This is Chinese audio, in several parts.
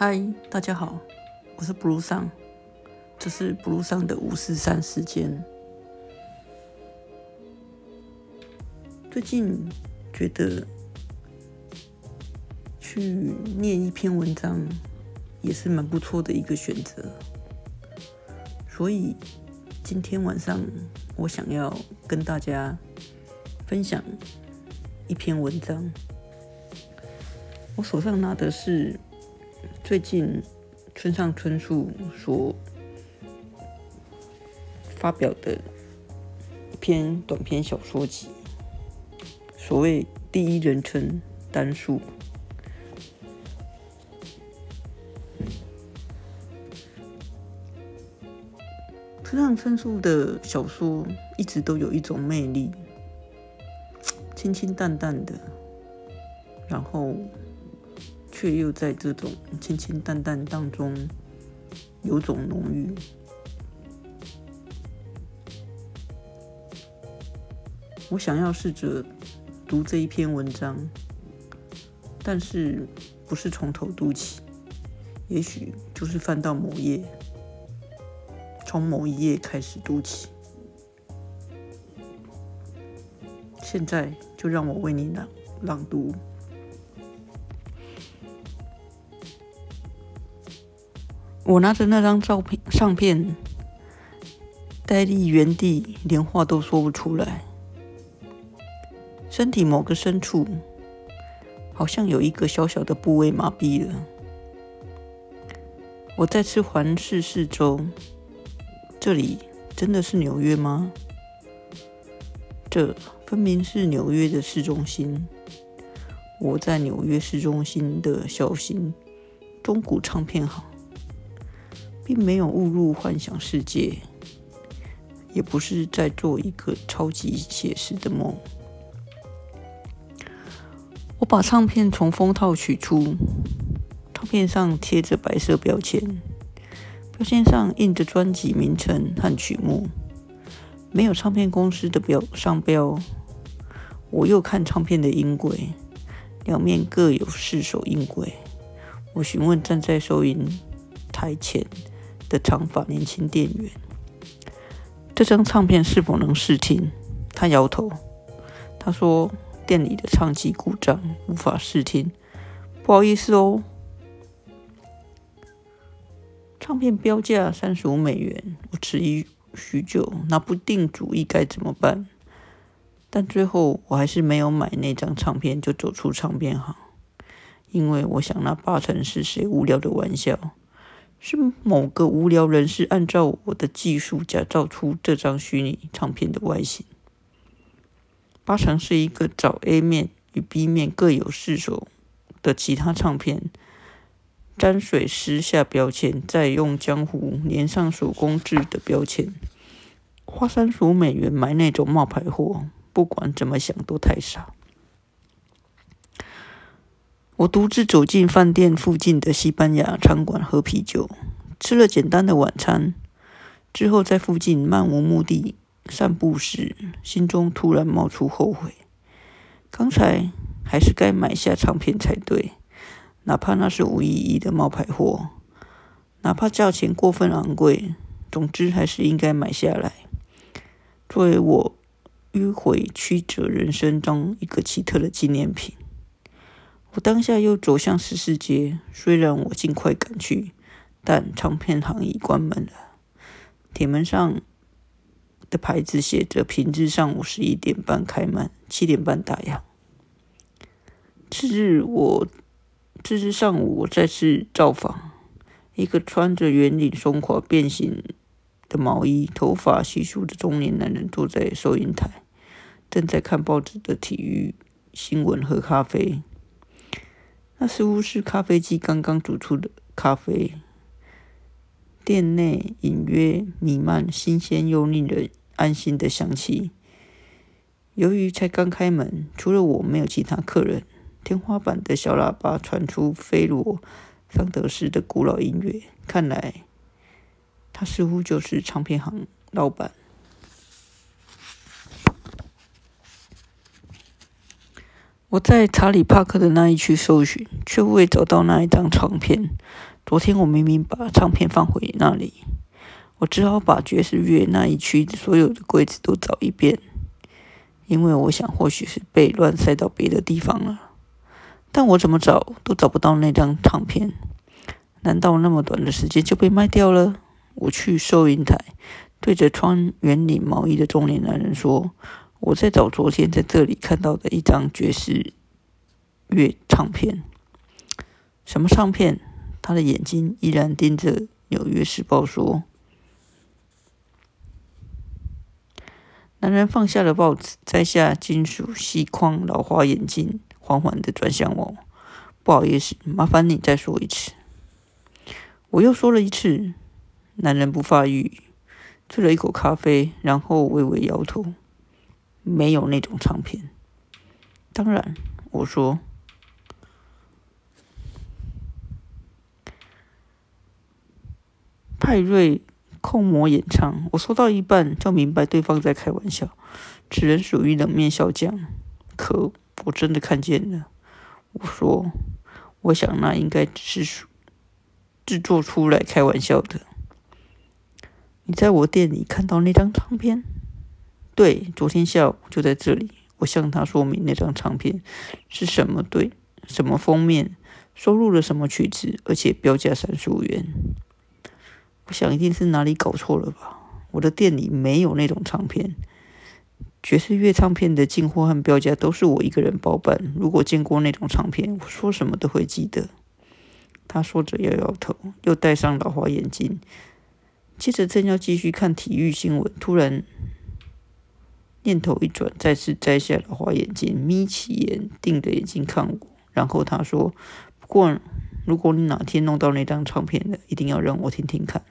嗨，大家好，我是 Blue 上，这是 Blue 上的五四三时间。最近觉得去念一篇文章也是蛮不错的一个选择，所以今天晚上我想要跟大家分享一篇文章。我手上拿的是最近村上春树所发表的一篇短篇小说集，所谓第一人称单数。村上春树的小说一直都有一种魅力，清清淡淡的，然后。却又在这种清清淡淡当中有种浓郁。我想要试着读这一篇文章，但是不是从头读起，也许就是翻到某页，从某一页开始读起。现在就让我为你朗朗读。我拿着那张照片相片，呆立原地，连话都说不出来。身体某个深处，好像有一个小小的部位麻痹了。我再次环视四周，这里真的是纽约吗？这分明是纽约的市中心。我在纽约市中心的小型中古唱片行。并没有误入幻想世界，也不是在做一个超级写实的梦。我把唱片从封套取出，唱片上贴着白色标签，标签上印着专辑名称和曲目，没有唱片公司的标商标。我又看唱片的音轨，两面各有四首音轨。我询问站在收银台前。的长发年轻店员，这张唱片是否能试听？他摇头。他说：“店里的唱机故障，无法试听。”不好意思哦。唱片标价三十五美元，我迟疑许久，拿不定主意该怎么办。但最后我还是没有买那张唱片，就走出唱片行，因为我想那八成是谁无聊的玩笑。是某个无聊人士按照我的技术假造出这张虚拟唱片的外形，八成是一个找 A 面与 B 面各有四首的其他唱片，沾水撕下标签，再用浆糊粘上手工制的标签，花三十五美元买那种冒牌货，不管怎么想都太傻。我独自走进饭店附近的西班牙餐馆喝啤酒，吃了简单的晚餐之后，在附近漫无目的散步时，心中突然冒出后悔：刚才还是该买下唱片才对，哪怕那是无意义的冒牌货，哪怕价钱过分昂贵，总之还是应该买下来，作为我迂回曲折人生中一个奇特的纪念品。我当下又走向十四街，虽然我尽快赶去，但唱片行已关门了。铁门上的牌子写着：“平日上午十一点半开门，七点半打烊。”次日，我次日上午我再次造访，一个穿着圆领松垮变形的毛衣、头发稀疏的中年男人坐在收银台，正在看报纸的体育新闻和咖啡。那似乎是咖啡机刚刚煮出的咖啡。店内隐约弥漫新鲜又令人安心的香气。由于才刚开门，除了我没有其他客人。天花板的小喇叭传出菲罗桑德斯的古老音乐，看来他似乎就是唱片行老板。我在查理·帕克的那一区搜寻，却未找到那一张唱片。昨天我明明把唱片放回那里，我只好把爵士乐那一区所有的柜子都找一遍，因为我想或许是被乱塞到别的地方了。但我怎么找都找不到那张唱片。难道那么短的时间就被卖掉了？我去收银台，对着穿圆领毛衣的中年男人说。我在找昨天在这里看到的一张爵士乐唱片。什么唱片？他的眼睛依然盯着《纽约时报》说。男人放下了报纸，摘下金属细框老花眼镜，缓缓的转向我。不好意思，麻烦你再说一次。我又说了一次。男人不发语，啐了一口咖啡，然后微微摇头。没有那种唱片。当然，我说，派瑞控模演唱，我说到一半就明白对方在开玩笑。此人属于冷面笑匠。可我真的看见了。我说，我想那应该只是制作出来开玩笑的。你在我店里看到那张唱片？对，昨天下午就在这里。我向他说明那张唱片是什么对，什么封面，收录了什么曲子，而且标价三十五元。我想一定是哪里搞错了吧？我的店里没有那种唱片。爵士乐唱片的进货和标价都是我一个人包办。如果见过那种唱片，我说什么都会记得。他说着摇摇头，又戴上老花眼镜。接着正要继续看体育新闻，突然。念头一转，再次摘下了花眼镜，眯起眼，定着眼睛看我。然后他说：“不过，如果你哪天弄到那张唱片的，一定要让我听听看。”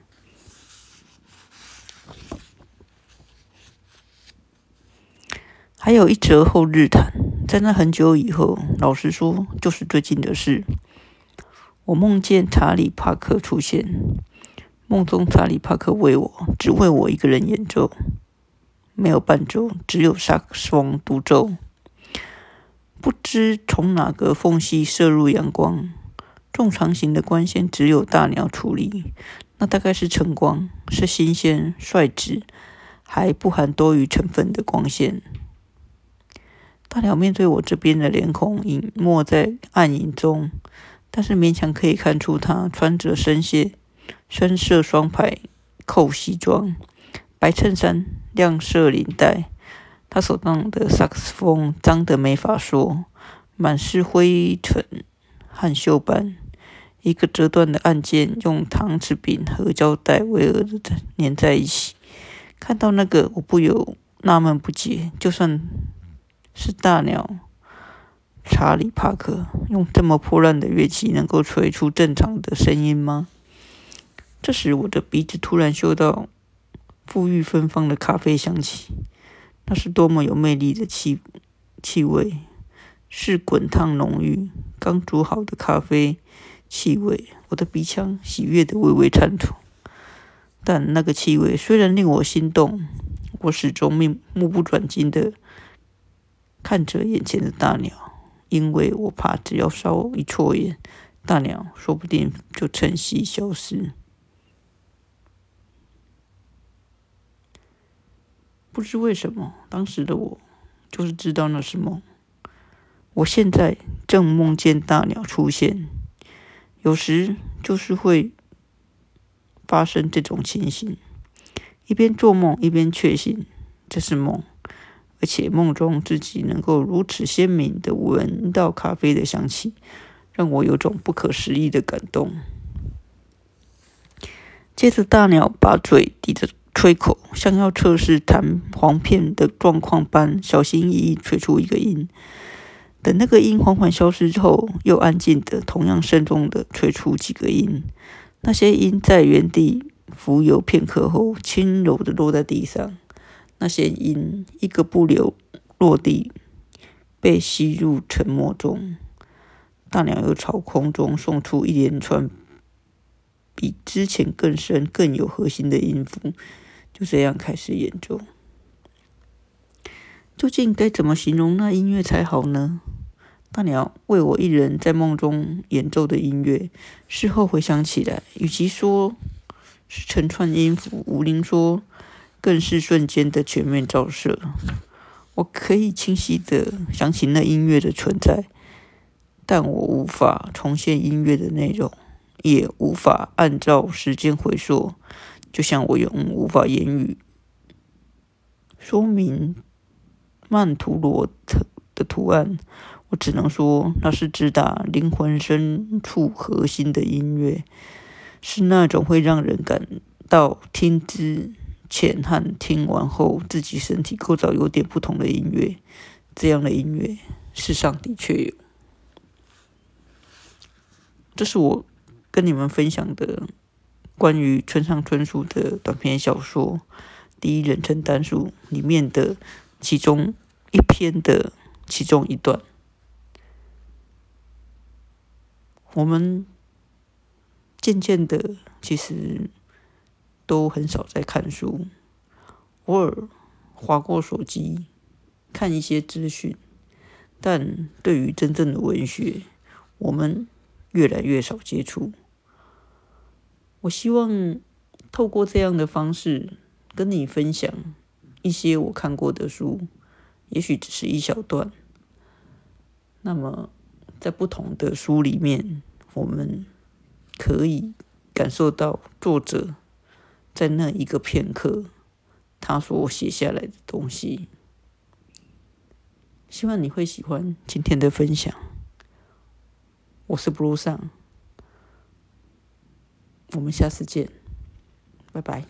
还有一则后日谈，在那很久以后，老实说，就是最近的事。我梦见查理·帕克出现，梦中查理·帕克为我，只为我一个人演奏。没有伴奏，只有萨克斯风独奏。不知从哪个缝隙射入阳光，重长型的光线只有大鸟处理，那大概是晨光，是新鲜、率直，还不含多余成分的光线。大鸟面对我这边的脸孔隐没在暗影中，但是勉强可以看出它穿着深些深色双排扣西装。白衬衫、亮色领带，他手上的萨克斯风脏得没法说，满是灰尘和锈斑。一个折断的按键用搪瓷柄和胶带围合的粘在一起。看到那个，我不由纳闷不解：就算是大鸟查理·帕克，用这么破烂的乐器，能够吹出正常的声音吗？这时，我的鼻子突然嗅到。馥郁芬芳的咖啡香气，那是多么有魅力的气气味！是滚烫浓郁、刚煮好的咖啡气味。我的鼻腔喜悦的微微颤抖。但那个气味虽然令我心动，我始终目目不转睛的看着眼前的大鸟，因为我怕只要稍一错眼，大鸟说不定就趁隙消失。不知为什么，当时的我就是知道那是梦。我现在正梦见大鸟出现，有时就是会发生这种情形：一边做梦，一边确信这是梦，而且梦中自己能够如此鲜明的闻到咖啡的香气，让我有种不可思议的感动。接着，大鸟把嘴抵着。吹口，像要测试弹簧片的状况般，小心翼翼吹出一个音。等那个音缓缓消失之后，又安静的、同样慎重的吹出几个音。那些音在原地浮游片刻后，轻柔的落在地上。那些音一个不留落地，被吸入沉默中。大鸟又朝空中送出一连串比之前更深、更有核心的音符。就这样开始演奏。究竟该怎么形容那音乐才好呢？大鸟为我一人在梦中演奏的音乐，事后回想起来，与其说是成串音符，武林说更是瞬间的全面照射。我可以清晰的想起那音乐的存在，但我无法重现音乐的内容，也无法按照时间回溯，就像我用无法言语说明曼陀罗的图案。我只能说，那是直达灵魂深处核心的音乐，是那种会让人感到听之前和听完后自己身体构造有点不同的音乐。这样的音乐，世上的确有。这是我跟你们分享的关于村上春树的短篇小说《第一人称单数》里面的其中一篇的其中一段。我们渐渐的，其实都很少在看书，偶尔划过手机看一些资讯，但对于真正的文学，我们越来越少接触。我希望透过这样的方式跟你分享一些我看过的书，也许只是一小段。那么。在不同的书里面，我们可以感受到作者在那一个片刻他所写下来的东西。希望你会喜欢今天的分享。我是 Blue 上，我们下次见，拜拜。